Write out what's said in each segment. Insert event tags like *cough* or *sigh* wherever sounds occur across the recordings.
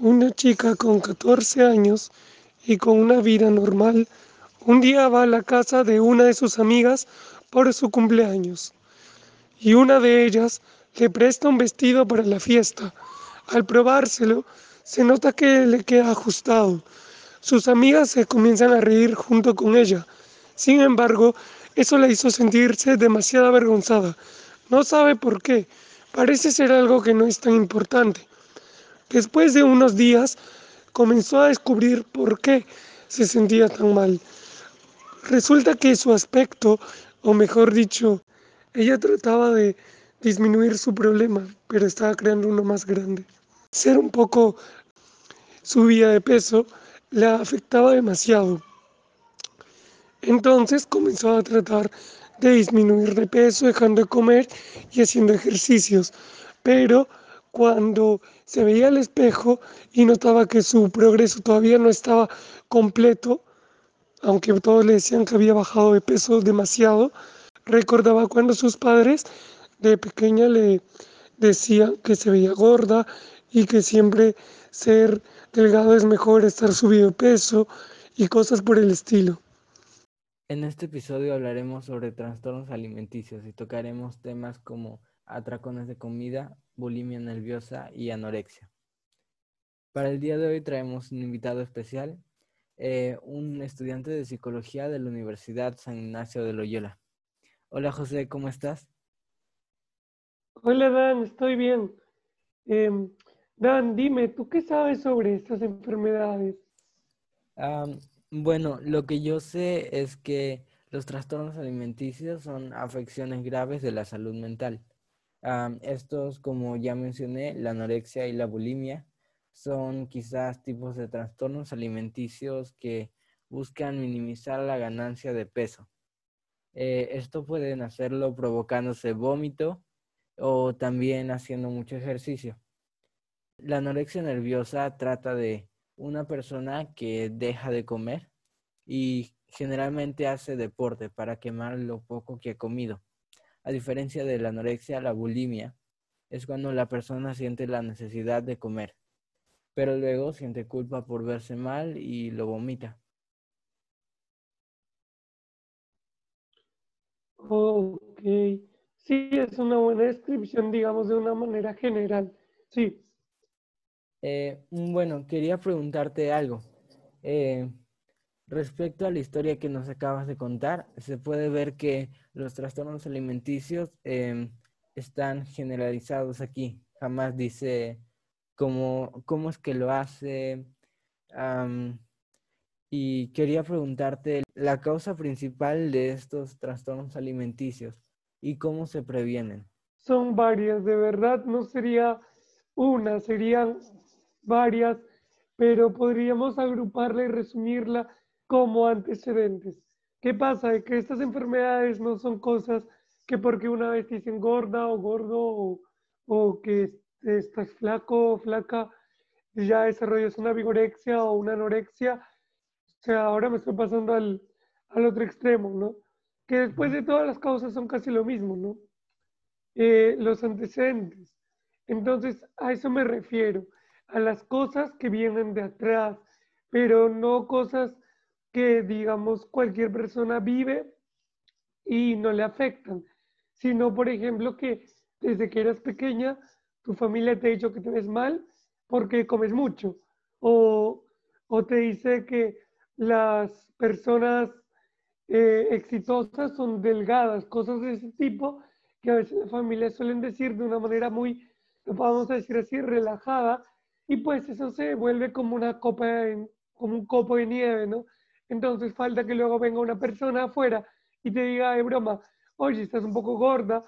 Una chica con 14 años y con una vida normal, un día va a la casa de una de sus amigas por su cumpleaños y una de ellas le presta un vestido para la fiesta. Al probárselo, se nota que le queda ajustado. Sus amigas se comienzan a reír junto con ella. Sin embargo, eso la hizo sentirse demasiado avergonzada. No sabe por qué. Parece ser algo que no es tan importante. Después de unos días comenzó a descubrir por qué se sentía tan mal. Resulta que su aspecto, o mejor dicho, ella trataba de disminuir su problema, pero estaba creando uno más grande. Ser un poco subida de peso la afectaba demasiado. Entonces comenzó a tratar de disminuir de peso, dejando de comer y haciendo ejercicios. Pero cuando se veía al espejo y notaba que su progreso todavía no estaba completo, aunque todos le decían que había bajado de peso demasiado, recordaba cuando sus padres de pequeña le decían que se veía gorda y que siempre ser delgado es mejor estar subido de peso y cosas por el estilo. En este episodio hablaremos sobre trastornos alimenticios y tocaremos temas como atracones de comida, bulimia nerviosa y anorexia. Para el día de hoy traemos un invitado especial, eh, un estudiante de psicología de la Universidad San Ignacio de Loyola. Hola José, ¿cómo estás? Hola Dan, estoy bien. Em, Dan, dime, ¿tú qué sabes sobre estas enfermedades? bueno, lo que yo sé es que los trastornos alimenticios son afecciones graves de la salud mental estos, como ya mencioné, la anorexia y la bulimia, son quizás tipos de trastornos alimenticios que buscan minimizar la ganancia de peso. Eh, esto pueden hacerlo provocándose vómito o también haciendo mucho ejercicio. La anorexia nerviosa trata de una persona que deja de comer y generalmente hace deporte para quemar lo poco que ha comido. A diferencia de la anorexia, la bulimia es cuando la persona siente la necesidad de comer, pero luego siente culpa por verse mal y lo vomita. Ok, sí, es una buena descripción, digamos, de una manera general. Sí. Eh, bueno, quería preguntarte algo. Eh, Respecto a la historia que nos acabas de contar, se puede ver que los trastornos alimenticios em, están generalizados aquí. Jamás dice cómo, cómo es que lo hace. y quería preguntarte la causa principal de estos trastornos alimenticios y cómo se previenen. Son varias, de verdad no sería una, serían varias, pero podríamos agruparla y resumirla como antecedentes. ¿Qué pasa? Que estas enfermedades no son cosas que porque una vez te dicen gorda o gordo o, que estás flaco o flaca, ya desarrollas una vigorexia o una anorexia. O sea, ahora me estoy pasando al, al otro extremo, ¿no? Que después de todas las causas son casi lo mismo, ¿no? Eh, los antecedentes. Entonces, a eso me refiero, a las cosas que vienen de atrás, pero no cosas que, digamos, cualquier persona vive y no le afectan, sino, por ejemplo, que desde que eras pequeña, tu familia te ha dicho que te ves mal porque comes mucho, o, o te dice que las personas eh, exitosas son delgadas, cosas de ese tipo que a veces las familias suelen decir de una manera muy, lo podemos decir así, relajada, y pues eso se vuelve como una copa, en, como un copo de nieve, ¿no? Entonces falta que luego venga una persona afuera y te diga de broma, oye, estás un poco gorda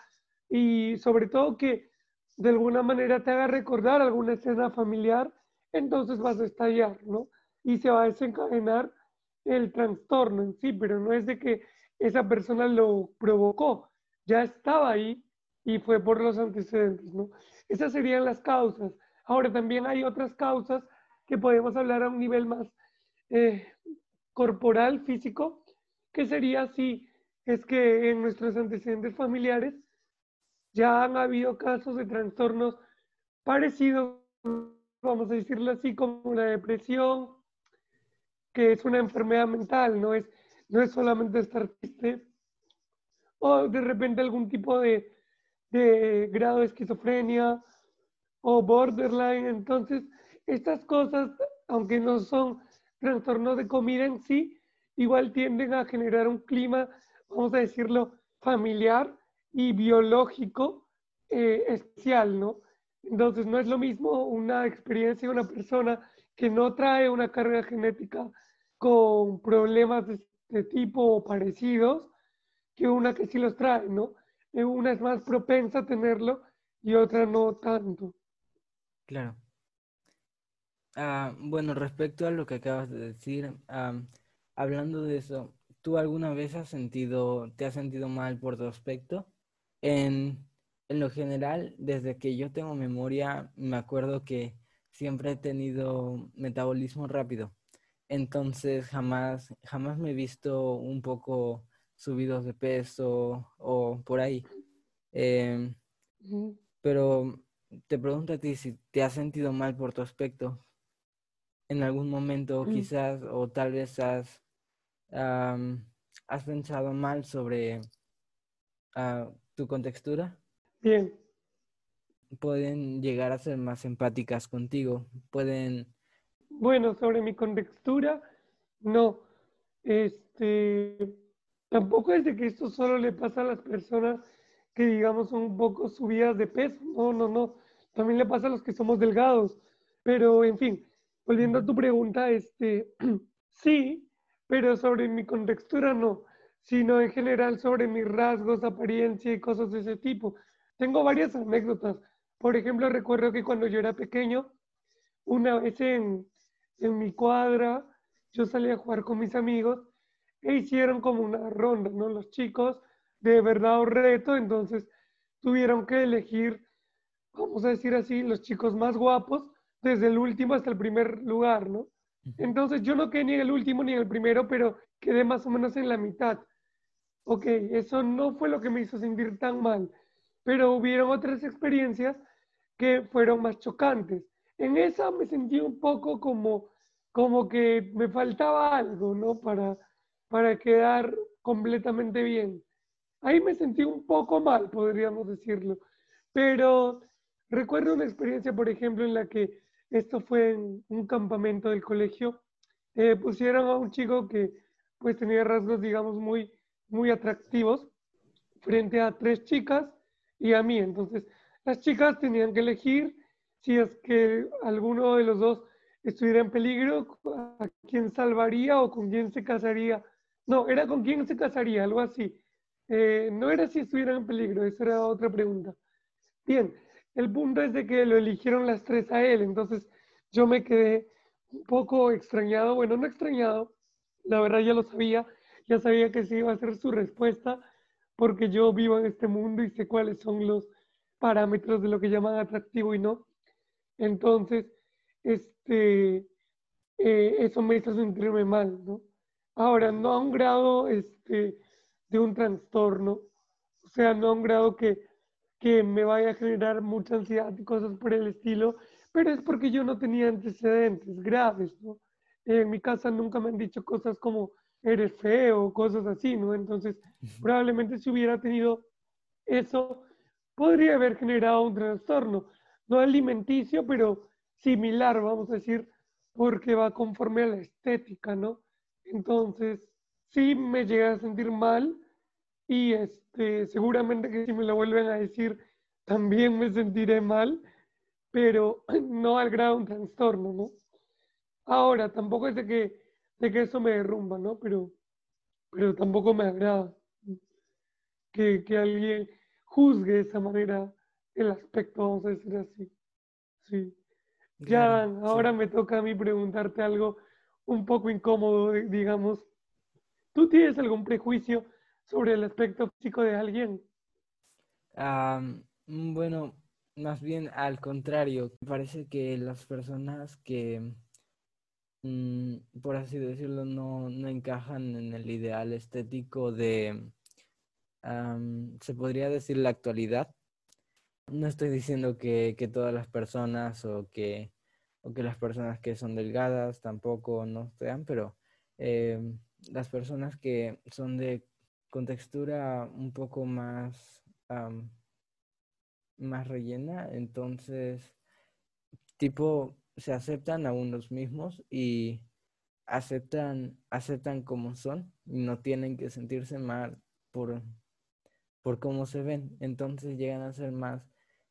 y sobre todo que de alguna manera te haga recordar alguna escena familiar, entonces vas a estallar, ¿no? Y se va a desencadenar el trastorno en sí, pero no es de que esa persona lo provocó, ya estaba ahí y fue por los antecedentes, ¿no? Esas serían las causas. Ahora también hay otras causas que podemos hablar a un nivel más eh, corporal, físico, que sería si es que en nuestros antecedentes familiares ya han habido casos de trastornos parecidos vamos a decirlo así, como la depresión, que es una enfermedad mental, no es, no es solamente estar triste, o de repente algún tipo de, de grado de esquizofrenia o borderline. Entonces, estas cosas, aunque no son trastornos de comida en sí, igual tienden a generar un clima, vamos a decirlo, familiar y biológico eh, especial, ¿no? Entonces no es lo mismo una experiencia de una persona que no trae una carga genética con problemas de este tipo o parecidos que una que sí los trae, ¿no? Eh, una es más propensa a tenerlo y otra no tanto. Claro. Ah, bueno, respecto a lo que acabas de decir, hablando de eso, ¿tú alguna vez has sentido, te has sentido mal por tu aspecto? En, en lo general, desde que yo tengo memoria, me acuerdo que siempre he tenido metabolismo rápido. Entonces jamás, jamás me he visto un poco subidos de peso o por ahí. Em, pero te pregunto a ti si te has sentido mal por tu aspecto en algún momento, mm. quizás, o tal vez has, has pensado mal sobre uh, tu contextura. Bien. Pueden llegar a ser más empáticas contigo, pueden... Bueno, sobre mi contextura, no. Este, tampoco es de que esto solo le pasa a las personas que digamos son un poco subidas de peso. No, no, no. También le pasa a los que somos delgados. Pero, en fin, volviendo a tu pregunta, este, *clears throat* sí, pero sobre mi contextura no, sino en general sobre mis rasgos, apariencia y cosas de ese tipo. Tengo varias anécdotas. Por ejemplo, recuerdo que cuando yo era pequeño, una vez en, en mi cuadra, yo salí a jugar con mis amigos e hicieron como una ronda, ¿no? Los chicos de verdad o reto, entonces tuvieron que elegir, vamos a decir así, los chicos más guapos, desde el último hasta el primer lugar, ¿no? Entonces yo no quedé ni en el último ni en el primero, pero quedé más o menos en la mitad. Ok, eso no fue lo que me hizo sentir tan mal, pero hubieron otras experiencias que fueron más chocantes. En esa me sentí un poco como, como que me faltaba algo, ¿no? Para, para quedar completamente bien. Ahí me sentí un poco mal, podríamos decirlo. Pero recuerdo una experiencia, por ejemplo, en la que esto fue en un campamento del colegio. Eh, pusieron a un chico que pues tenía rasgos, digamos, muy, muy atractivos frente a tres chicas y a mí. Entonces, las chicas tenían que elegir si es que alguno de los dos estuviera en peligro, a quién salvaría o con quién se casaría. No, era con quién se casaría, algo así. Eh, no era si estuviera en peligro, esa era otra pregunta. Bien, el punto es de que lo eligieron las tres a él, entonces yo me quedé un poco extrañado, bueno, no extrañado, la verdad ya lo sabía, ya sabía que sí iba a ser su respuesta, porque yo vivo en este mundo y sé cuáles son los parámetros de lo que llaman atractivo y no. Entonces, este, eh, eso me hizo sentirme mal, ¿no? Ahora, no a un grado este, de un trastorno, o sea, no a un grado que, que me vaya a generar mucha ansiedad y cosas por el estilo, pero es porque yo no tenía antecedentes graves, ¿no? En mi casa nunca me han dicho cosas como eres feo, cosas así, ¿no? Entonces, probablemente si hubiera tenido eso, podría haber generado un trastorno, no alimenticio, pero similar, vamos a decir, porque va conforme a la estética, ¿no? Entonces, sí me llegué a sentir mal y este, seguramente que si me lo vuelven a decir, también me sentiré mal, pero *clears throat* no al grado de un trastorno, ¿no? Ahora, tampoco es de que, de que eso me derrumba, ¿no? Pero, pero tampoco me agrada que, que alguien juzgue de esa manera el aspecto, vamos a decir así. Sí. Ya, ahora me toca a mí preguntarte algo un poco incómodo, digamos. ¿Tú tienes algún prejuicio sobre el aspecto físico de alguien? Bueno, más bien al contrario. Me parece que las personas que, mm, por así decirlo, no, encajan en el ideal estético de, se podría decir, la actualidad. No estoy diciendo que, que todas las personas o que o que las personas que son delgadas tampoco no sean, pero em, las personas que son de con textura un poco más, más rellena, entonces tipo se aceptan a unos mismos y aceptan, aceptan como son y no tienen que sentirse mal por, por cómo se ven. Entonces llegan a ser más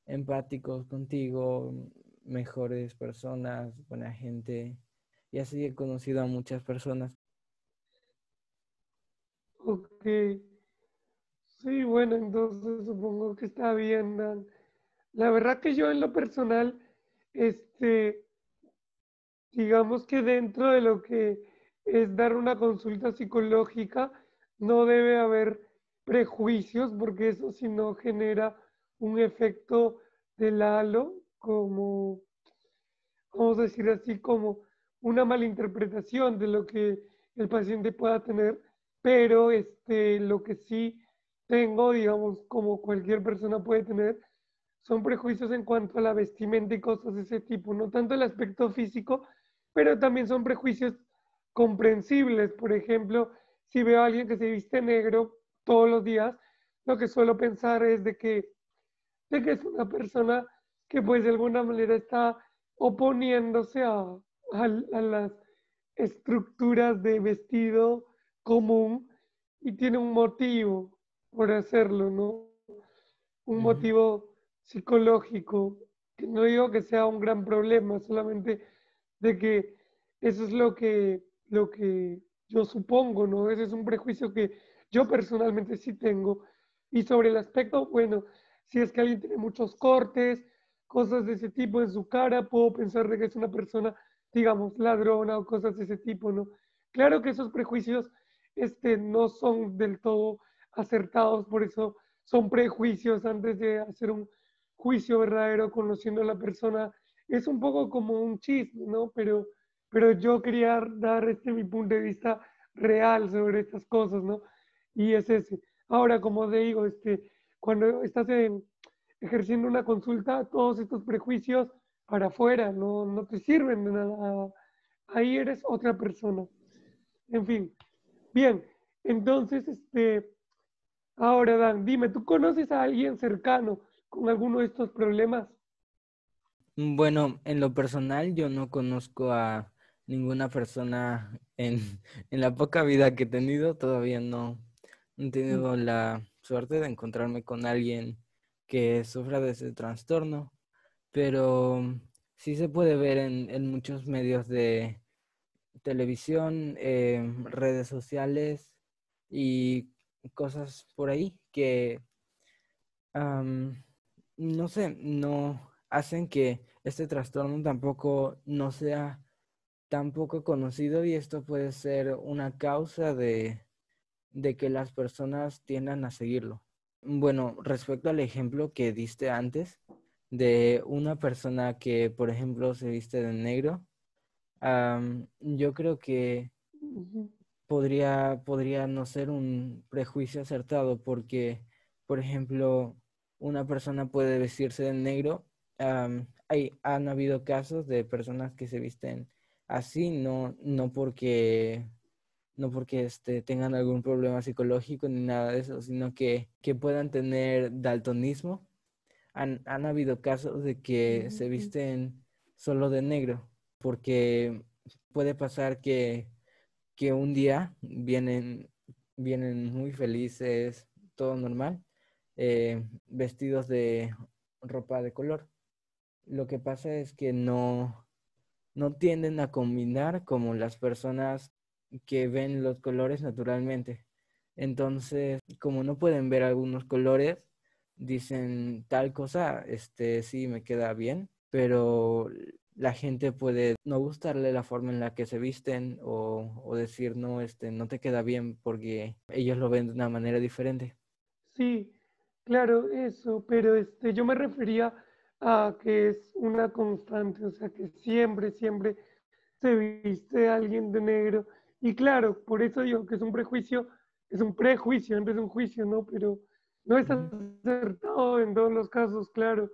empáticos contigo, mejores personas, buena gente. Y así he conocido a muchas personas. Sí, bueno, entonces supongo que está bien. La verdad que yo en lo personal, este, digamos que dentro de lo que es dar una consulta psicológica, no debe haber prejuicios, porque eso si no genera un efecto del halo, como, vamos a decir así, como una malinterpretación de lo que el paciente pueda tener, pero este, lo que sí tengo, digamos, como cualquier persona puede tener, son prejuicios en cuanto a la vestimenta y cosas de ese tipo, no tanto el aspecto físico, pero también son prejuicios comprensibles. Por ejemplo, si veo a alguien que se viste negro todos los días, lo que suelo pensar es de que, de que es una persona que pues de alguna manera está oponiéndose a, a, las estructuras de vestido común y tiene un motivo por hacerlo, ¿no? Un motivo psicológico, que no digo que sea un gran problema, solamente de que eso es lo que, lo que yo supongo, ¿no? Ese es un prejuicio que yo personalmente sí tengo. Y sobre el aspecto, bueno, si es que alguien tiene muchos cortes, cosas de ese tipo en su cara, puedo pensar de que es una persona, digamos, ladrona o cosas de ese tipo, ¿no? Claro que esos prejuicios este, no son del todo acertados, por eso son prejuicios antes de hacer un juicio verdadero conociendo a la persona es un poco como un chisme, ¿no? Pero, pero yo quería dar este mi punto de vista real sobre estas cosas, ¿no? Y es ese. Ahora, como te digo, este, cuando estás ejerciendo una consulta, todos estos prejuicios para afuera no, no te sirven de nada. Ahí eres otra persona. En fin. Bien, entonces, este, ahora Dan, dime, ¿tú conoces a alguien cercano con alguno de estos problemas? Mm, bueno, en lo personal yo no conozco a ninguna persona en, *laughs* la poca vida que he tenido, todavía no, he tenido la suerte de encontrarme con alguien que sufra de ese trastorno, pero sí se puede ver en, muchos medios de televisión, em, redes sociales y cosas por ahí que, no sé, no hacen que este trastorno tampoco no sea tan poco conocido y esto puede ser una causa de, de que las personas tiendan a seguirlo. Bueno, respecto al ejemplo que diste antes de una persona que, por ejemplo, se viste de negro, yo creo que podría, podría no ser un prejuicio acertado porque, por ejemplo, una persona puede vestirse de negro. Hay, han habido casos de personas que se visten así, no, no porque, no porque este, tengan algún problema psicológico ni nada de eso, sino que, que puedan tener daltonismo. Han, han habido casos de que se visten solo de negro, porque puede pasar que, que un día vienen, vienen muy felices, todo normal, eh, vestidos de ropa de color lo que pasa es que no, no tienden a combinar como las personas que ven los colores naturalmente. Entonces, como no pueden ver algunos colores, dicen tal cosa, este sí me queda bien, pero la gente puede no gustarle la forma en la que se visten o, o, decir no, este no te queda bien porque ellos lo ven de una manera diferente. Sí, claro, eso, pero este yo me refería a que es una constante, o sea, que siempre, siempre se viste alguien de negro. Y claro, por eso digo que es un prejuicio, es un prejuicio antes de un juicio, ¿no? Pero no es acertado en todos los casos, claro,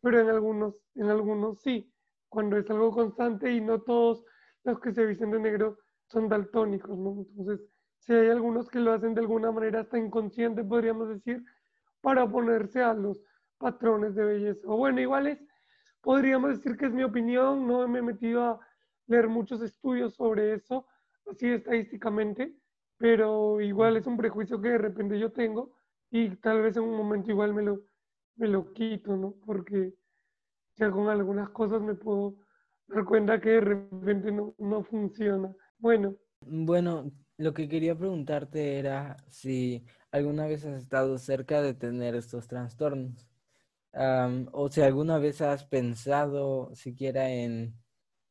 pero en algunos, en algunos sí. Cuando es algo constante y no todos los que se visten de negro son daltónicos, ¿no? Entonces, si hay algunos que lo hacen de alguna manera hasta inconsciente, podríamos decir, para oponerse a los patrones de belleza. O bueno, igual es, podríamos decir que es mi opinión, no me he metido a leer muchos estudios sobre eso, así estadísticamente, pero igual es un prejuicio que de repente yo tengo y tal vez en un momento igual me lo, me lo quito, ¿no? Porque con algunas cosas me puedo dar cuenta que de repente no, no funciona. Bueno. Bueno, lo que quería preguntarte era si alguna vez has estado cerca de tener estos trastornos. o si alguna vez has pensado siquiera en,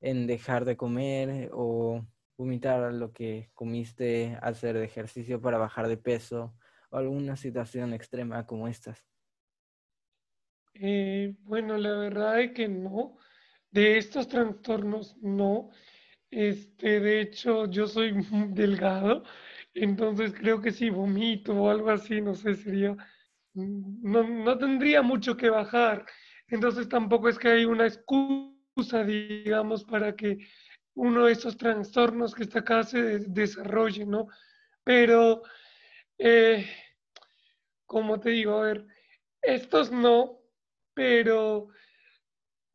en dejar de comer o vomitar lo que comiste, hacer ejercicio para bajar de peso o alguna situación extrema como estas. Eh, bueno, la verdad es que no. De estos trastornos no. Este, de hecho, yo soy *laughs* delgado, entonces creo que si vomito o algo así, no sé, sería, no, no tendría mucho que bajar. Entonces tampoco es que hay una excusa, digamos, para que uno de esos trastornos que está acá se desarrolle, ¿no? Pero, eh, como te digo, a ver, estos no, pero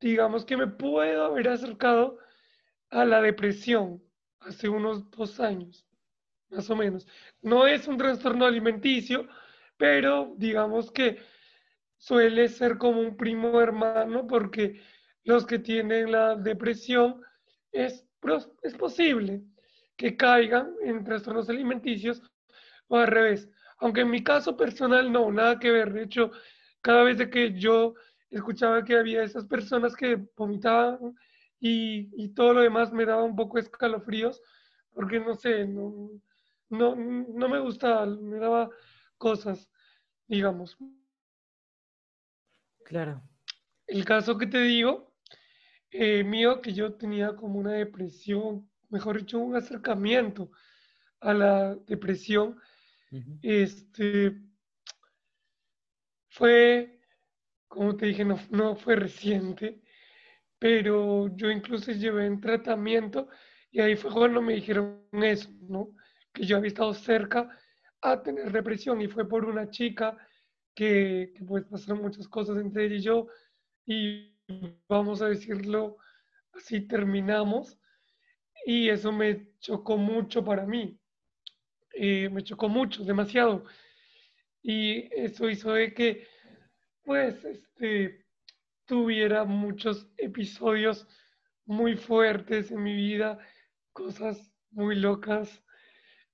digamos que me puedo haber acercado a la depresión hace unos dos años, más o menos. No es un trastorno alimenticio, pero digamos que suele ser como un primo hermano porque los que tienen la depresión es, es posible que caigan en trastornos alimenticios o al revés. Aunque en mi caso personal no, nada que ver. De hecho, cada vez que yo escuchaba que había esas personas que vomitaban y, todo lo demás me daba un poco escalofríos, porque no sé, no, no, no me gustaba, me daba cosas, digamos. Claro. El caso que te digo, eh, mío, que yo tenía como una depresión, mejor dicho, un acercamiento a la depresión, este, fue, como te dije, no, no fue reciente, pero yo incluso llevé en tratamiento y ahí fue cuando me dijeron eso, ¿no? Que yo había estado cerca a tener depresión y fue por una chica que, que pues pasaron muchas cosas entre ella y yo y vamos a decirlo así, terminamos y eso me chocó mucho para mí, eh, me chocó mucho, demasiado y eso hizo de que pues este tuviera muchos episodios muy fuertes en mi vida, cosas muy locas,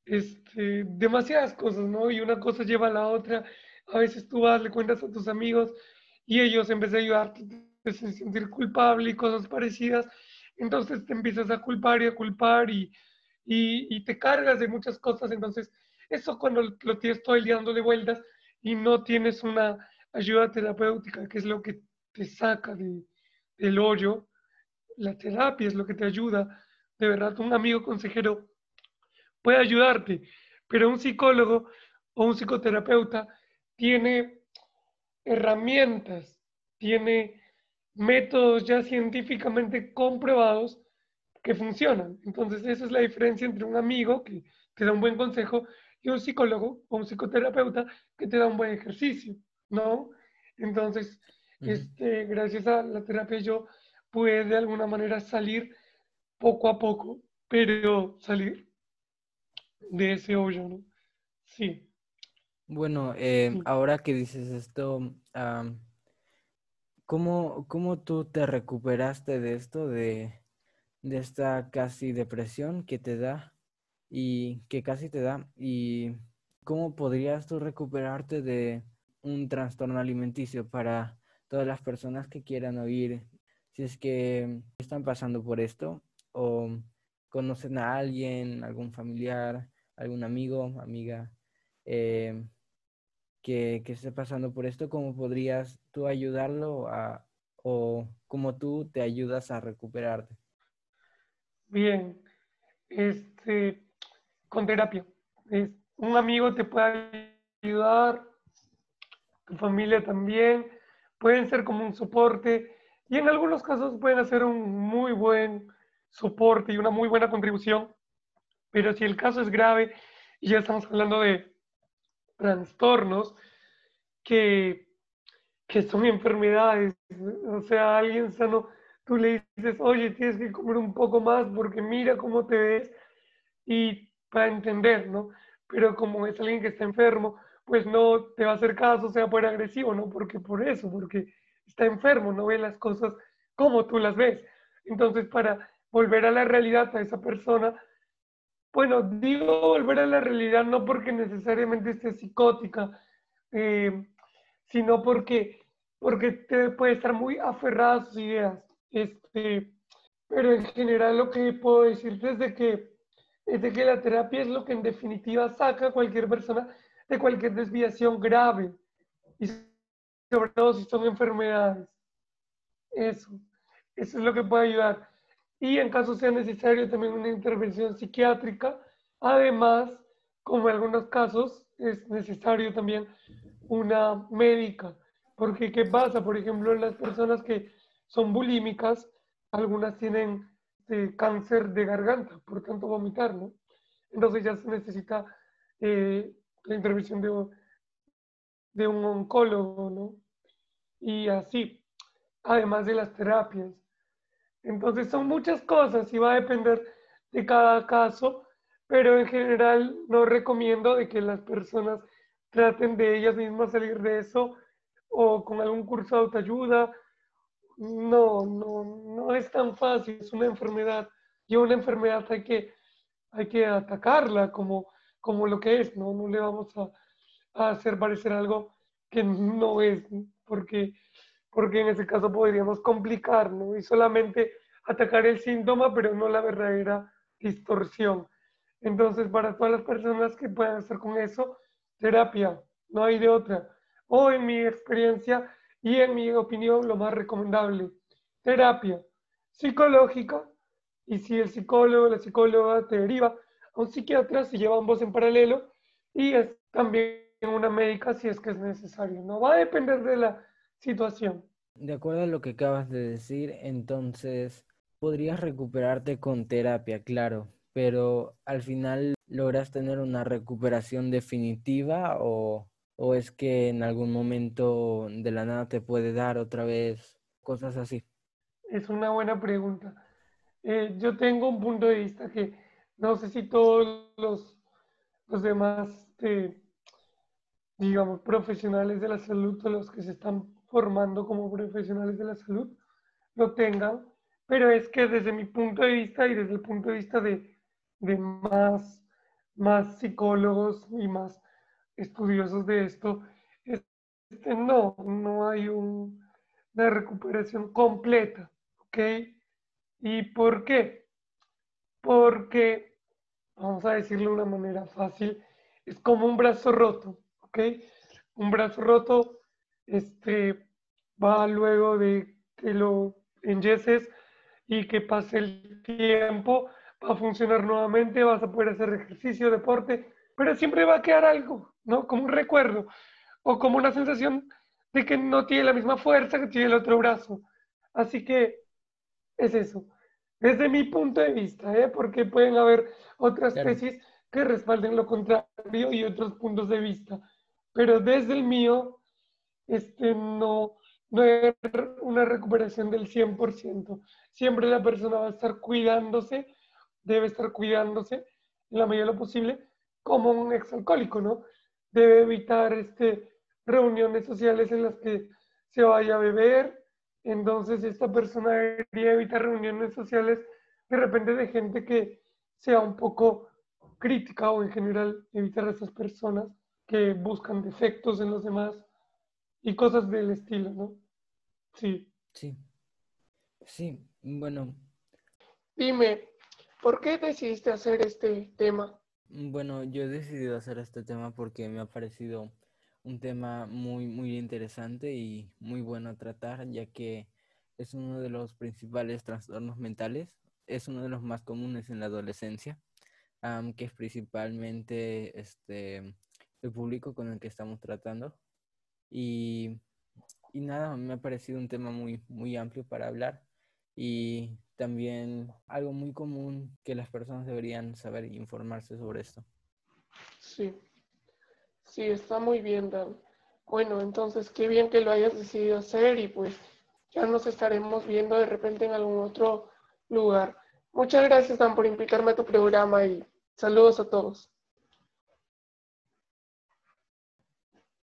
este, demasiadas cosas, ¿no? Y una cosa lleva a la otra. A veces tú vas, le cuentas a tus amigos y ellos en vez de ayudarte te hacen sentir culpable y cosas parecidas. Entonces te empiezas a culpar y a culpar y, y, y te cargas de muchas cosas. Entonces, eso cuando lo tienes todo el día dándole vueltas y no tienes una ayuda terapéutica, que es lo que te saca de, del hoyo. La terapia es lo que te ayuda. De verdad, un amigo consejero puede ayudarte, pero un psicólogo o un psicoterapeuta tiene herramientas, tiene métodos ya científicamente comprobados que funcionan. Entonces, esa es la diferencia entre un amigo que te da un buen consejo y un psicólogo o un psicoterapeuta que te da un buen ejercicio, ¿no? Entonces, este, gracias a la terapia yo pude de alguna manera salir poco a poco, pero salir de ese hoyo, ¿no? Sí. Bueno, eh, ahora que dices esto, ¿cómo, ¿cómo, tú te recuperaste de esto, de, de esta casi depresión que te da y que casi te da? ¿Y cómo podrías tú recuperarte de un trastorno alimenticio para todas las personas que quieran oír, si es que están pasando por esto o conocen a alguien, algún familiar, algún amigo, amiga, eh, que, que, esté pasando por esto, ¿cómo podrías tú ayudarlo a, o cómo tú te ayudas a recuperarte? Bien, este, con terapia. Es, un amigo te puede ayudar, tu familia también, pueden ser como un soporte, y en algunos casos pueden hacer un muy buen soporte y una muy buena contribución, pero si el caso es grave y ya estamos hablando de trastornos que, que son enfermedades, o sea, alguien sano, tú le dices, oye, tienes que comer un poco más porque mira cómo te ves y para entender, ¿no? Pero como es alguien que está enfermo, pues no te va a hacer caso, sea por agresivo, ¿no? Porque por eso, porque está enfermo, no ve las cosas como tú las ves. Entonces, para volver a la realidad a esa persona, bueno, digo volver a la realidad no porque necesariamente esté psicótica, eh, sino porque, porque te puede estar muy aferrada a sus ideas. Este, pero en general lo que puedo decirte es de que, es de que la terapia es lo que en definitiva saca a cualquier persona de cualquier desviación grave y sobre todo si son enfermedades. Eso, eso es lo que puede ayudar. Y en caso sea necesario también una intervención psiquiátrica. Además, como en algunos casos, es necesario también una médica. Porque, ¿qué pasa? Por ejemplo, las personas que son bulímicas, algunas tienen eh, cáncer de garganta, por tanto vomitar, ¿no? Entonces ya se necesita eh, la intervención de, un oncólogo, ¿no? Y así, además de las terapias. Entonces son muchas cosas y va a depender de cada caso, pero en general no recomiendo de que las personas traten de ellas mismas salir de eso o con algún curso de autoayuda. No, no, no es tan fácil, es una enfermedad y una enfermedad hay que, hay que atacarla como como lo que es, ¿no? No le vamos a, hacer parecer algo que no es, porque, porque en ese caso podríamos complicar, ¿no? Y solamente atacar el síntoma, pero no la verdadera distorsión. Entonces, para todas las personas que puedan estar con eso, terapia, no hay de otra. O en mi experiencia y en mi opinión, lo más recomendable, terapia psicológica. Y si el psicólogo la psicóloga te deriva a un psiquiatra si lleva ambos en paralelo y es también una médica si es que es necesario. No va a depender de la situación. De acuerdo a lo que acabas de decir, entonces podrías recuperarte con terapia, claro, pero al final logras tener una recuperación definitiva o, o es que en algún momento de la nada te puede dar otra vez cosas así. Es una buena pregunta. Eh, yo tengo un punto de vista que no sé si todos los, los demás, este, digamos, profesionales de la salud o los que se están formando como profesionales de la salud lo tengan, pero es que desde mi punto de vista y desde el punto de vista de, más, más psicólogos y más estudiosos de esto, este, no, no hay una recuperación completa, ¿ok? ¿Y por qué? Porque vamos a decirlo de una manera fácil, es como un brazo roto, ¿ok? Un brazo roto este, va luego de que lo enyeses y que pase el tiempo, va a funcionar nuevamente, vas a poder hacer ejercicio, deporte, pero siempre va a quedar algo, ¿no? Como un recuerdo o como una sensación de que no tiene la misma fuerza que tiene el otro brazo. Así que es eso desde mi punto de vista, ¿eh? porque pueden haber otras tesis que respalden lo contrario y otros puntos de vista, pero desde el mío, este, no, no es una recuperación del 100%. Siempre la persona va a estar cuidándose, debe estar cuidándose en la medida de lo posible, como un exalcohólico, ¿no? Debe evitar este, reuniones sociales en las que se vaya a beber, entonces, esta persona debería evitar reuniones sociales de repente de gente que sea un poco crítica o en general evitar a esas personas que buscan defectos en los demás y cosas del estilo, ¿no? Sí. Sí. Sí, bueno. Dime, ¿por qué decidiste hacer este tema? Bueno, yo he decidido hacer este tema porque me ha parecido un tema muy, muy interesante y muy bueno a tratar, ya que es uno de los principales trastornos mentales, es uno de los más comunes en la adolescencia, que es principalmente este, el público con el que estamos tratando. Y y nada, me ha parecido un tema muy, muy amplio para hablar y también algo muy común que las personas deberían saber e informarse sobre esto. Sí, sí, está muy bien, Dan. Bueno, entonces qué bien que lo hayas decidido hacer y pues ya nos estaremos viendo de repente en algún otro lugar. Muchas gracias, Dan, por invitarme a tu programa y saludos a todos.